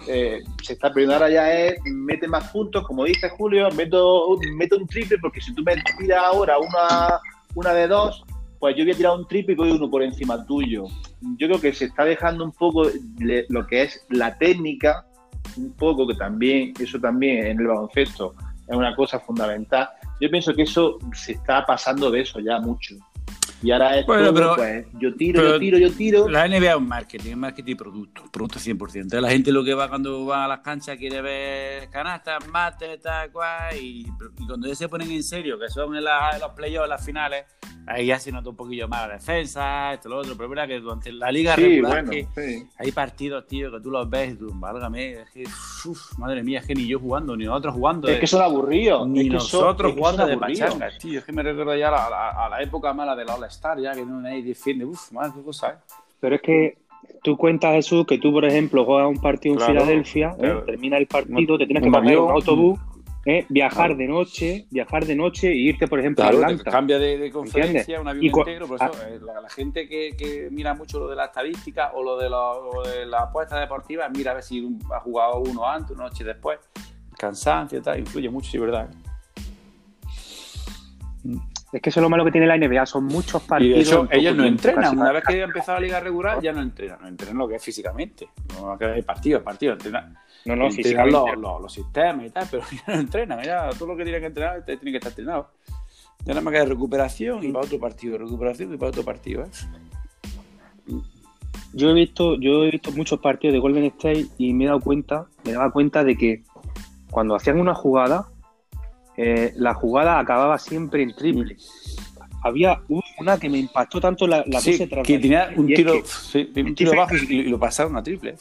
eh, se está perdiendo ahora ya es mete más puntos, como dice Julio, meto, meto un triple, porque si tú me tiras ahora una, una de dos, pues yo voy a tirar un triple y voy uno por encima tuyo. Yo creo que se está dejando un poco lo que es la técnica, un poco que también, eso también en el baloncesto es una cosa fundamental. Yo pienso que eso se está pasando de eso ya mucho. Y ahora es bueno, pero, pues, yo tiro, yo tiro, yo tiro. La NBA es un marketing, es marketing y producto, producto 100%. Entonces la gente lo que va cuando va a las canchas quiere ver canastas, mates, tal cual, y, cuando ya se ponen en serio, que son en, los playoffs, las finales, ahí ya se nota un poquillo más la defensa, esto, lo otro, pero es verdad que durante la liga regular hay partidos, tío, que tú los ves y tú, válgame, es que, madre mía, es que ni yo jugando, ni nosotros jugando. Es que son aburridos. Ni nosotros jugando de pachangas, tío, es que me recuerdo ya a la, época mala de la estar ya, que no nadie defiende. Uf, más qué cosa, ¿eh? Pero es que tú cuentas, Jesús, que tú, por ejemplo, juegas un partido en Filadelfia, ¿eh? termina el partido, te tienes que coger un autobús, ¿eh? viajar de noche, viajar de noche e irte, por ejemplo, a Atlanta. cambia de, conferencia, un avión integro, por eso ah. la, gente que, que, mira mucho lo de la estadística o lo de, lo, de la apuesta deportiva, mira a ver si ha jugado uno antes, una noche después, cansancio y tal, influye mucho, sí, ¿verdad? Es que eso es lo malo que tiene la NBA, son muchos partidos. Y de hecho, ellos no entrenan. Una vez que han empezado la liga regular, ya no entrenan. No entrenan lo que es físicamente. No que hay partidos, partidos. Entrenan, no, no, físicamente. Los, los, sistemas y tal, pero (laughs) ya no entrenan. Ya todo lo que tienen que entrenar tiene que estar entrenado. Ya nada más que de recuperación y para otro partido. Recuperación y para otro partido. ¿eh? Yo he visto, yo he visto muchos partidos de Golden State y me he dado cuenta, me daba cuenta de que cuando hacían una jugada, eh, la jugada acababa siempre en triple. Había una que me impactó tanto la, la sí, que tenía un tiro, un tiro bajo y, lo pasaron a triple.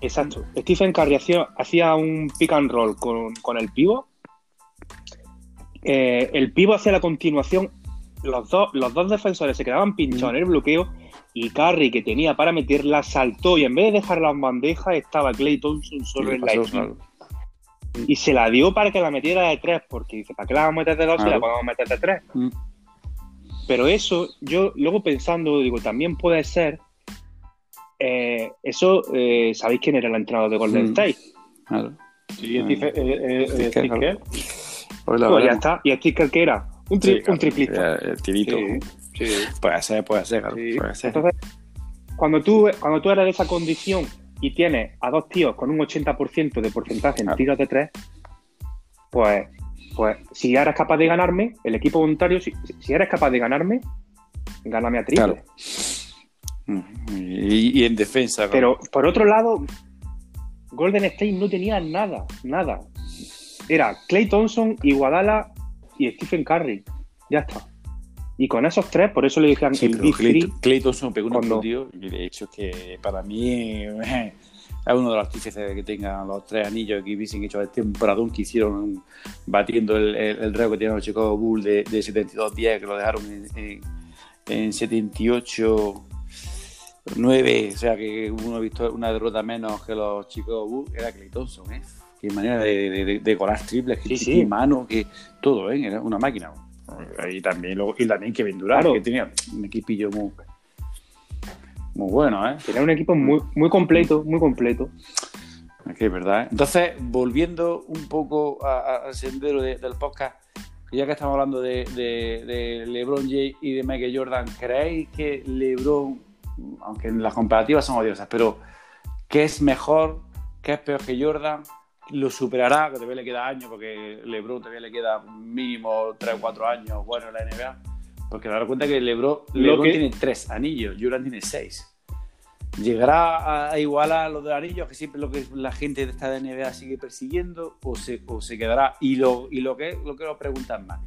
Exacto. Stephen Curry hacía, un pick and roll con, el pivo. Eh, el pivo hacía la continuación. Los dos, los dos defensores se quedaban pinchados en el bloqueo y Curry, que tenía para meterla, saltó y en vez de dejar las bandejas estaba Clay Thompson solo en la esquina y se la dio para que la metiera de tres, porque dice, ¿para qué la vamos a meter de dos si la podemos meter de tres? Mm. Pero eso, yo luego pensando, digo, también puede ser. Eh, eso, eh, ¿sabéis quién era el entrenador de Golden mm. State? Claro. Sí, el eh, eh, Sticker. Pues, pues ya está. ¿Y el Sticker qué era? Un, tri un triplito. El tirito. Sí. Puede ser, puede ser, puede ser. Entonces, cuando tú, cuando tú eres de esa condición y tienes a dos tíos con un 80% de porcentaje en tiros de tres, pues, pues si eres capaz de ganarme, el equipo voluntario, si, eres capaz de ganarme, gáname a triple. Y, en defensa. Pero por otro lado, Golden State no tenía nada, nada. Era Clay Thompson, Iguadala y Stephen Curry. Ya está. Y con esos tres, por eso le dije sí, el Clay, Clay, Thompson pegó un cuando... y de hecho que para mí (laughs) es uno de los artífices de que tengan los tres anillos que hubiesen hecho el temporadón que hicieron batiendo el, el, récord que tienen los Chicago Bulls de, de 72-10 que lo dejaron en, en 78 9, o sea que uno ha visto una derrota menos que los chicos Bulls, era Clay Thompson, ¿eh? Qué manera de, de, colar triples, que sí, mano, que todo, ¿eh? Era una máquina. Y también, y también Kevin Durant, que tenía un equipillo muy, muy bueno, ¿eh? Tenía un equipo muy, muy completo, muy completo. Es que es verdad, ¿eh? Entonces, volviendo un poco al sendero del podcast, ya que estamos hablando de, de, LeBron James y de Michael Jordan, ¿creéis que LeBron aunque las comparativas son odiosas, pero ¿qué es mejor? ¿Qué es peor que Jordan? Lo superará, que todavía le queda años, porque LeBron todavía le queda mínimo 3 o 4 años bueno en la NBA. Porque me da cuenta que LeBron, tiene 3 anillos, Jordan tiene 6. ¿Llegará a igualar los de anillos, que siempre lo que la gente de esta NBA sigue persiguiendo, o se, o se quedará? Y lo, y lo que lo quiero preguntar más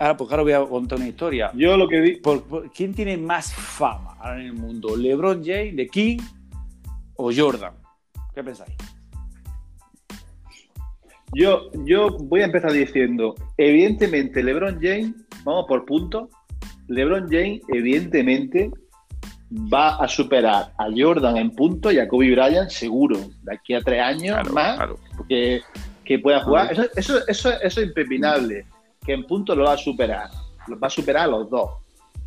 Ahora, pues ahora voy a contar una historia. Yo lo que vi. Por, ¿Quién tiene más fama ahora en el mundo? ¿LeBron James, de King o Jordan? ¿Qué pensáis? Yo, yo voy a empezar diciendo, evidentemente, LeBron James, vamos por puntos, LeBron James, evidentemente, va a superar a Jordan en puntos y a Kobe Bryant seguro, de aquí a tres años más, Que, pueda jugar. Eso, eso, eso, eso es impepinable que en punto lo va a superar. Lo va a superar a los dos.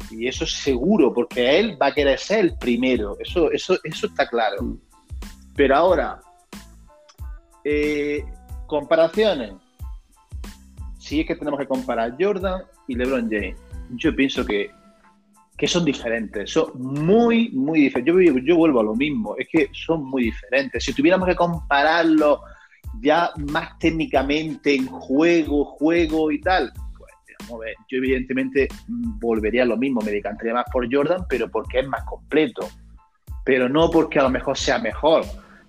Y eso es seguro, porque él va a querer ser el primero. Eso, eso, eso está claro. Pero ahora, eh, comparaciones. Si es que tenemos que comparar Jordan y LeBron James, yo pienso que, que son diferentes. Son muy, muy diferentes. Yo, yo vuelvo a lo mismo. Es que son muy diferentes. Si tuviéramos que compararlo ya más técnicamente en juego, juego y tal, pues yo evidentemente volvería a lo mismo, me decantaría más por Jordan, pero porque es más completo, pero no porque a lo mejor sea mejor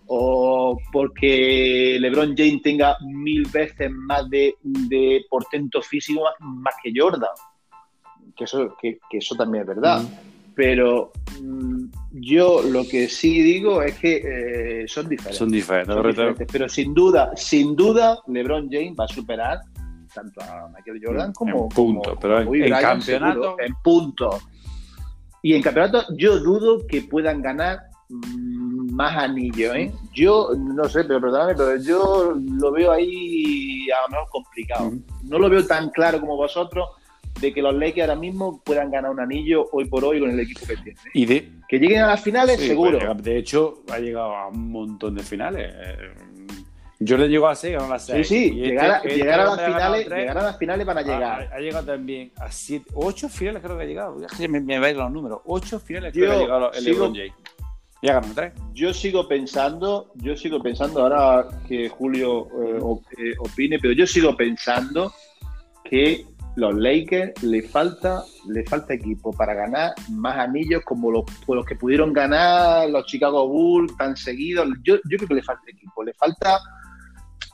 o porque LeBron James tenga mil veces más de, portento físico más, que Jordan, que eso, que, eso también es verdad. Pero mm, yo lo que sí digo es que eh, son diferentes. Son diferentes. Pero sin duda, sin duda, LeBron James va a superar tanto a Michael Jordan como. En punto, pero en, campeonato. en punto. Y en campeonato, yo dudo que puedan ganar mm, más anillos, ¿eh? Yo no sé, pero perdóname, pero yo lo veo ahí a lo mejor complicado. No lo veo tan claro como vosotros de que los Lakers ahora mismo puedan ganar un anillo hoy por hoy con el equipo que tienen. Y de, que lleguen a las finales, seguro. Pues, de hecho, ha llegado a un montón de finales. Yo le llegó a 6, ganó a las 6. Sí, sí, este llegar, a, este llegar, a las finales, llegar a las finales van a llegar. Ha, llegado también a 7, 8 finales creo que ha llegado. Me, me va a ir los números. 8 finales creo que ha llegado el LeBron James. Ya ganó 3. Yo sigo pensando, yo sigo pensando, ahora que Julio eh, eh, opine, pero yo sigo pensando que los Lakers le falta, le falta equipo para ganar más anillos como los, los que pudieron ganar los Chicago Bulls tan seguidos. Yo, yo creo que le falta equipo, le falta,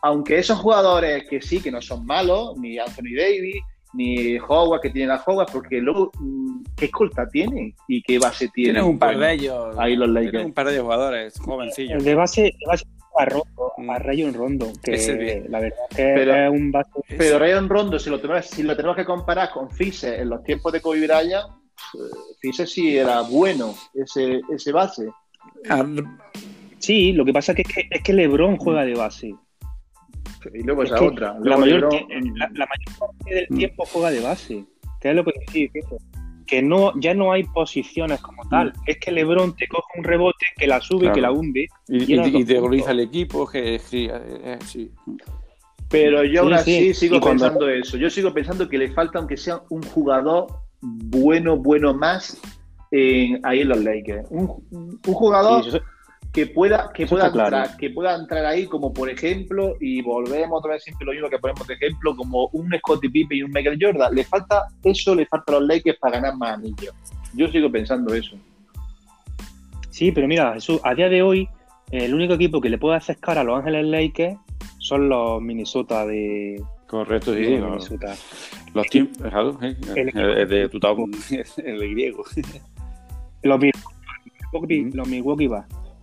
aunque esos jugadores que sí, que no son malos, ni Anthony Davis, ni Howard, que tienen a Howard, porque luego, mm, ¿qué escolta tiene? ¿Y qué base tiene? Tienen un par de ellos. Ahí los Lakers. Un par de jugadores jovencillos. El de base, de base a, Rondo, a mm. Rayon Rondo, que la verdad es que pero, es un base. Pero Rayon Rondo, si lo, tenemos, si lo tenemos que comparar con Fise en los tiempos de Kobe Bryant, Fise sí era bueno, ese, ese base. Ah, sí, lo que pasa es que, es que LeBron juega de base. Y luego esa otra. la, mayor, la, mayor parte del mm. tiempo juega de base. ¿Qué es lo que decís? que no, ya no hay posiciones como tal. Mm. Es que Lebron te coge un rebote, que la sube, que la hunde. Y, te organiza el equipo, que sí, eh, sí. Pero yo aún así sigo pensando eso. Yo sigo pensando que le falta, aunque sea un jugador bueno, bueno más ahí en los Lakers. Un, jugador que pueda, que pueda entrar, que pueda entrar ahí, como por ejemplo, y volvemos otra vez siempre lo mismo que ponemos de ejemplo, como un Scottie Pippen y un Michael Jordan. Le falta eso, le falta a los Lakers para ganar más anillos. Yo sigo pensando eso. Sí, pero mira, Jesús, a día de hoy, el único equipo que le puede hacer cara a Los Ángeles Lakers son los Minnesota de. Correcto, sí. Los, los teams, el, de Tutago, (laughs) el griego. (laughs) Los Milwaukee, los Milwaukee.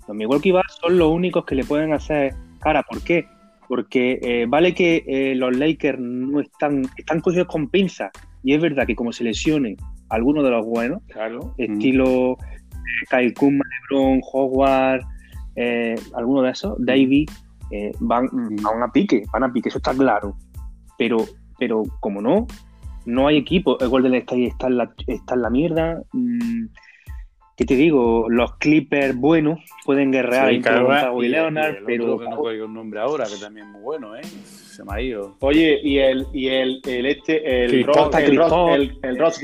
Los Milwaukee Bucks son los únicos que le pueden hacer cara. ¿Por qué? Porque eh, vale que eh, los Lakers no están, están cogidos con pinzas. Y es verdad que como se lesione alguno de los buenos, claro. estilo Kyle Kuzma, LeBron, Howard, eh, alguno de esos, David, eh, van, van a pique, van a pique, eso está claro. Pero, pero como no, no hay equipo. El Golden State está en la, está en la mierda. Mm, ¿Qué te digo? Los Clippers buenos pueden guerrear sí, y, Leonard, pero. Que no caigo nombre ahora, que también es muy bueno, ¿eh? Se me ha ido. Oye, y el, y el, el este, el Ross, el, Ross, el, el Ross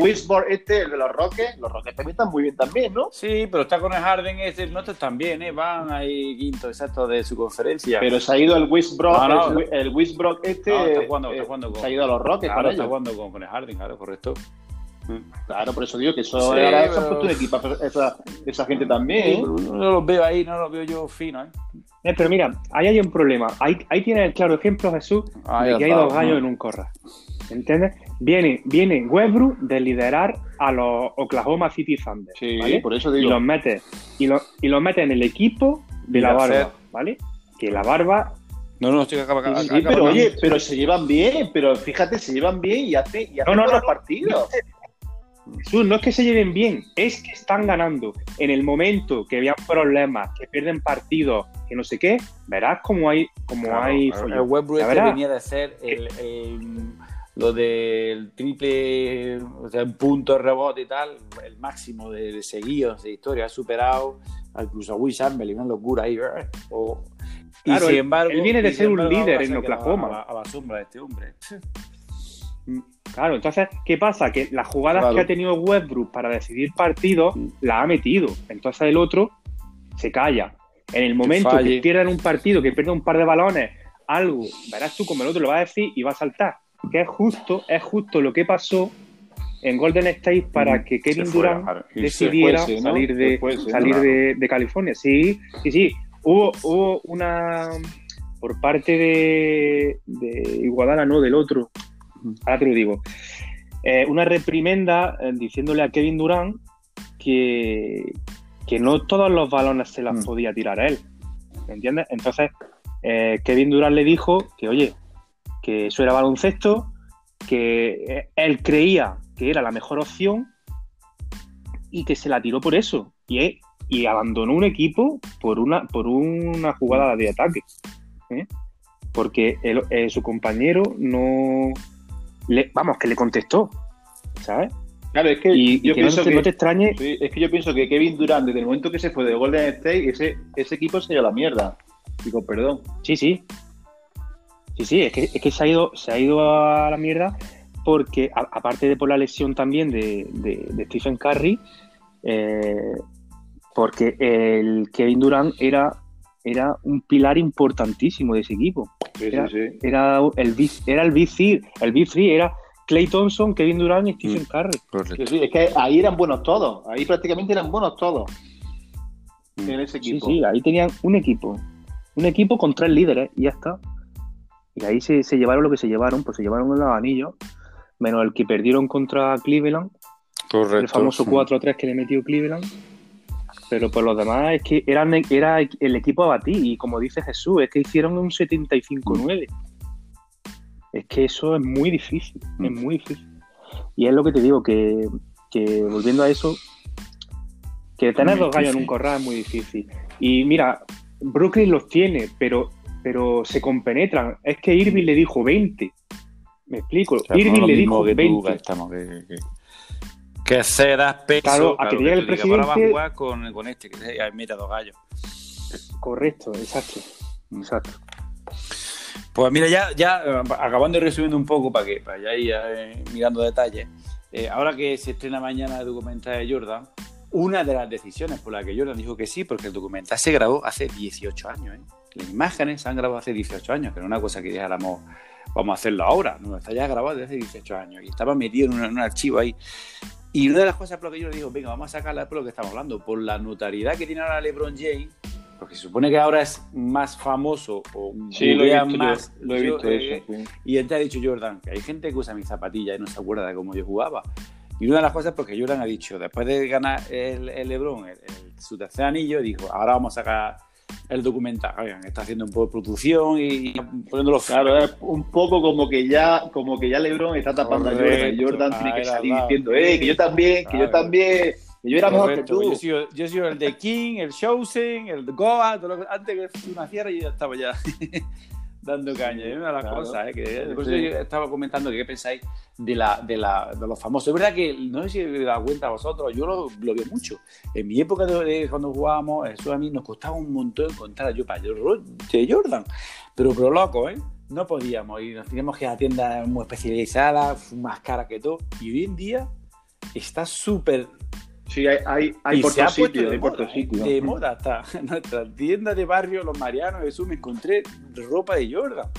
este, el de los Rockets, los Rockets también están muy bien también, ¿no? Sí, pero está con el Harden, este, no están bien, ¿eh? Van ahí quinto exacto de su conferencia. Pero se ha ido el Westbrook, el, el Westbrook este. No, está jugando, está jugando con, se ha ido a los Rockets, claro, está jugando con, con el Harden, claro, correcto. Claro, por eso digo que eso sí, ahora se puesto un equipo esa, esa gente también. No los veo ahí, no los veo yo fino. ¿eh? Eh, pero mira, ahí hay un problema. Ahí, ahí tienes el claro ejemplo, Jesús, de que hay dos gallos en un corral. ¿Entiendes? Viene, viene Westbrook de liderar a los Oklahoma City Thunder. Sí, por eso digo. Y los mete, y los, y los mete en el equipo de la barba, ¿vale? Que la barba no, no, estoy acá, acá, sí, pero oye, pero se llevan bien, pero fíjate, se llevan bien y hacen y hace no, no, los partidos no es que se lleven bien, es que están ganando. En el momento que vean problemas, que pierden partidos, que no sé qué, verás cómo hay. Como hay el este venía de ser el, lo del triple, o sea, un punto de rebote y tal, el máximo de, seguidos de historia. Ha superado incluso a Will Chamberlain, una locura ahí, ¿verdad? y sin embargo, él viene de ser un líder en Oklahoma. A, la sombra de este hombre. Claro, entonces, ¿qué pasa? Que las jugadas que ha tenido Westbrook para decidir partidos la ha metido. Entonces el otro se calla. En el momento que, pierdan un partido, que pierda un par de balones, algo, verás tú como el otro lo va a decir y va a saltar. Que es justo, es justo lo que pasó en Golden State para mm, que Kevin Durant decidiera salir, de, salir de, California. Sí, sí, sí. Hubo, hubo una por parte de, de Iguadala, no, del otro, ahora te lo digo, eh, una reprimenda eh, diciéndole a Kevin Durant que, que no todos los balones se las mm. podía tirar a él. ¿Me entiendes? Entonces, eh, Kevin Durant le dijo que, oye, que eso era baloncesto, que él creía que era la mejor opción y que se la tiró por eso. Y, y abandonó un equipo por una, por una jugada de ataque. Porque su compañero no, vamos, que le contestó, ¿sabes? Claro, es que yo pienso que, no te extrañe. es que yo pienso que Kevin Durant, desde el momento que se fue de Golden State, ese, ese equipo se dio la mierda. Digo, perdón. Sí, sí. Sí, sí, es que, es que se, ha ido, se ha ido a la mierda porque, aparte de por la lesión también de, de, Stephen Curry, eh, porque el Kevin Durant era, era un pilar importantísimo de ese equipo era, era, el era el BC, el b 3 era Clay Thompson, Kevin Durant y Stephen mm, Curry. es que ahí eran buenos todos, ahí prácticamente eran buenos todos mm. en ese equipo. Sí, sí, ahí tenían un equipo, un equipo con tres líderes y ya está. Y ahí se, llevaron lo que se llevaron, pues se llevaron los anillos, menos el que perdieron contra Cleveland, Correcto. el famoso 4-3 que le metió Cleveland. Pero por los demás es que eran, era el equipo a batir. Y como dice Jesús, es que hicieron un 75-9. Es que eso es muy difícil. Es mm. muy difícil. Y es lo que te digo, que, volviendo a eso, que tener dos gallos en un corral es muy difícil. Y mira, Brooklyn los tiene, pero, pero se compenetran. Es que Irving le dijo 20. Me explico. Irving le dijo 20 que será peso. Claro, a que llegue el presidente. Ahora va a jugar con, con este, que mira dos gallos. Correcto, exacto. Exacto. Pues mira, ya, ya acabando y resumiendo un poco para que para ya ir eh, mirando detalles. Eh, ahora que se estrena mañana el documental de Jordan, una de las decisiones por las que Jordan dijo que sí, porque el documental se grabó hace 18 años. ¿eh? Las imágenes se han grabado hace 18 años, que no es una cosa que dijéramos, vamos a hacerlo ahora. No, está ya grabado desde hace 18 años y estaba metido en un, archivo ahí. Y una de las cosas por las que yo le digo, venga, vamos a sacarla por lo que estamos hablando, por la notariedad que tiene ahora LeBron James, porque se supone que ahora es más famoso o sí, lo he más. lo he visto eso, Y él te ha dicho Jordan, que hay gente que usa mis zapatillas y no se acuerda de cómo yo jugaba. Y una de las cosas porque Jordan ha dicho, después de ganar el, LeBron su tercer anillo, dijo, ahora vamos a sacar el documental. Oigan, está haciendo un poco de producción y poniéndolo Claro, es un poco como que ya, como que ya LeBron está tapando a Jordan. Jordan tiene que salir diciendo, eh, que yo también, que yo también. Que yo era mejor que tú. Yo yo soy el de King, el Chosen, el Goa, todo lo, antes que naciera yo ya estaba ya (laughs) dando caña. Es una de las cosas, ¿eh? Que, por eso yo estaba comentando que qué pensáis de, la, de, la, de los famosos. Es verdad que, no sé si os dado cuenta vosotros, yo lo, lo veo mucho. En mi época de, cuando jugábamos, eso a mí nos costaba un montón encontrar yo para de Jordan. Pero, pero loco, ¿eh? No podíamos y nos teníamos que ir a tiendas muy especializadas, más caras que todo. Y hoy en día está súper Sí, hay, hay, hay por se sitio, de, moda, de moda está. En nuestra tienda de barrio, los Marianos, eso me encontré ropa de Jordan.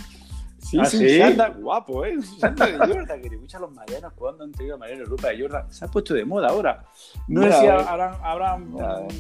Sí, ¿Ah, sí, guapo, ¿eh? (laughs) Un de Jordan, que escuchan los Marianos cuando han tenido Marianos ropa de Jordan. Se ha puesto de moda ahora. No sé si habrán, habrán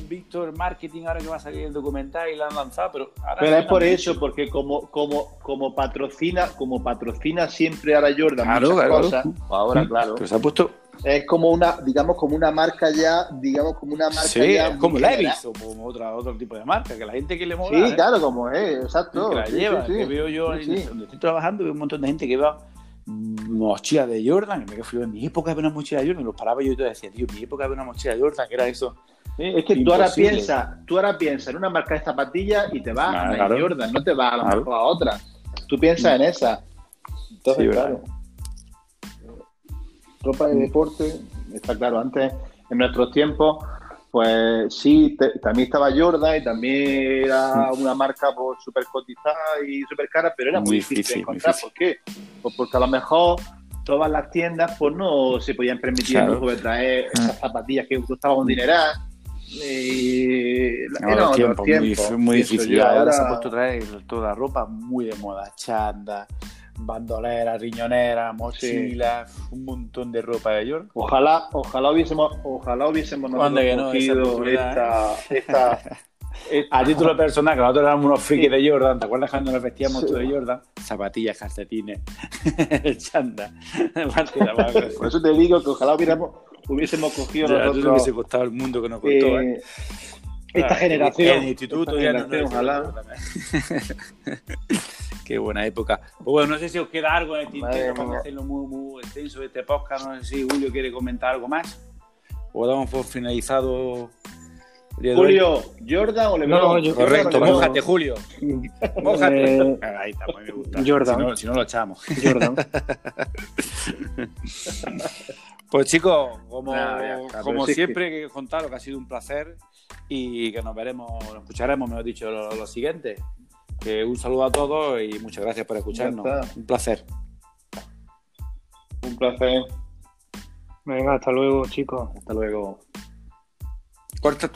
visto el marketing ahora que va a salir el documental y lo han lanzado, pero ahora Pero es por eso, porque como, como, como patrocina, como patrocina siempre ahora Jordan muchas cosas, ahora claro. Pues se ha puesto es como una, digamos, como una marca ya, digamos, como una marca sí, ya. Como Levis o como otra, otro tipo de marca, que la gente que le mola. Sí, ¿eh? claro, como es, exacto. Que la lleva, que veo yo donde estoy trabajando, veo un montón de gente que va mochila de Jordan, y me quedo en mi época había una mochila de Jordan, los paraba yo y todo decía, tío, mi época había una mochila de Jordan, que era eso. es que tú ahora piensas, tú ahora piensas en una marca de zapatillas y te vas a la Jordan, no te vas a la a otra. Tú piensas en esa. Entonces, claro ropa de deporte, está claro, antes, en nuestros tiempos, pues sí, también estaba Jordan y también era una marca pues, súper cotizada y súper cara, pero era muy, difícil, encontrar. ¿Por qué? Pues porque a lo mejor todas las tiendas pues no se podían permitir de traer esas zapatillas que costaban dinero. Y era tiempo, muy, muy difícil. Ahora se ha puesto a traer toda la ropa muy de moda, chanda, bandolera, riñonera, mochila, un montón de ropa de York. Ojalá, ojalá hubiésemos, ojalá hubiésemos cogido esta, esta, (laughs) A título personal, que nosotros éramos unos frikis de Jordan, ¿te acuerdas cuando nos vestíamos todos de Jordan? Zapatillas, calcetines, (laughs) chanda. (laughs) Por eso te digo que ojalá hubiéramos, hubiésemos cogido ya, nosotros... hubiese costado el mundo que nos costó, ¿eh? Esta generación. El instituto ya no, ojalá. Qué buena época. Pues bueno, no sé si os queda algo en el tintero para hacerlo muy, muy extenso este podcast. No sé si Julio quiere comentar algo más. O damos por finalizado. Julio, ¿Jordan o LeBron? No, yo, Correcto, mójate, Julio. (laughs) Mójate. Eh, Ahí está, me gusta. Jordan. Si no, lo echamos. Jordan. (laughs) pues chicos, como, como siempre, que contaros que ha sido un placer y que nos veremos, nos escucharemos, mejor dicho, lo, lo siguiente un saludo a todos y muchas gracias por escucharnos. Un placer. Un placer. Venga, hasta luego, chicos. Hasta luego. Corta.